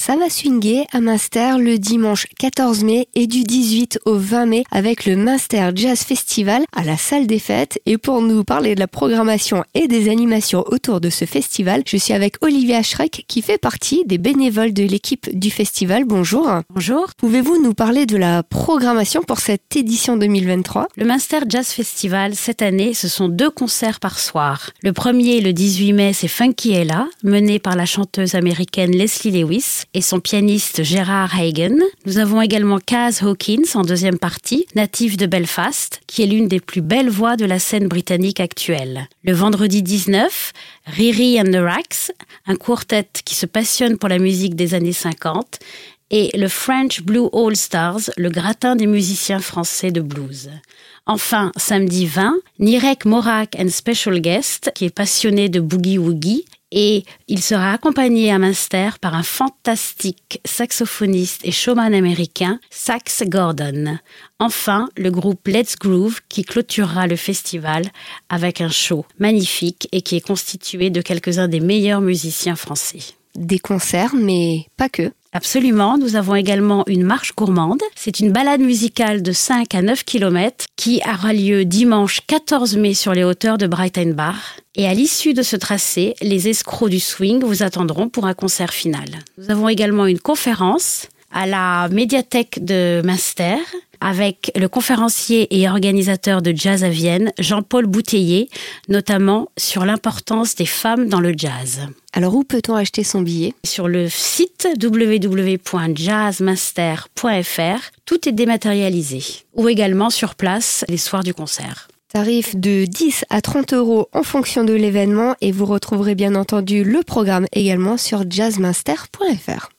Ça va swinguer à Münster le dimanche 14 mai et du 18 au 20 mai avec le Münster Jazz Festival à la salle des fêtes. Et pour nous parler de la programmation et des animations autour de ce festival, je suis avec Olivia Schreck qui fait partie des bénévoles de l'équipe du festival. Bonjour. Bonjour. Pouvez-vous nous parler de la programmation pour cette édition 2023 Le Münster Jazz Festival, cette année, ce sont deux concerts par soir. Le premier, le 18 mai, c'est Funky Ella, mené par la chanteuse américaine Leslie Lewis et son pianiste Gerard Hagen. Nous avons également Kaz Hawkins en deuxième partie, natif de Belfast, qui est l'une des plus belles voix de la scène britannique actuelle. Le vendredi 19, Riri and the Racks, un quartet qui se passionne pour la musique des années 50, et le French Blue All Stars, le gratin des musiciens français de blues. Enfin, samedi 20, Nirek Morak and Special Guest, qui est passionné de boogie woogie, et il sera accompagné à Munster par un fantastique saxophoniste et showman américain, Sax Gordon. Enfin, le groupe Let's Groove qui clôturera le festival avec un show magnifique et qui est constitué de quelques-uns des meilleurs musiciens français. Des concerts, mais pas que. Absolument, nous avons également une marche gourmande. C'est une balade musicale de 5 à 9 km qui aura lieu dimanche 14 mai sur les hauteurs de Breitenbach. Et à l'issue de ce tracé, les escrocs du swing vous attendront pour un concert final. Nous avons également une conférence à la médiathèque de Münster avec le conférencier et organisateur de jazz à Vienne, Jean-Paul Bouteiller, notamment sur l'importance des femmes dans le jazz. Alors où peut-on acheter son billet? Sur le site www.jazzmaster.fr, tout est dématérialisé. Ou également sur place les soirs du concert. Tarif de 10 à 30 euros en fonction de l'événement et vous retrouverez bien entendu le programme également sur jazzmaster.fr.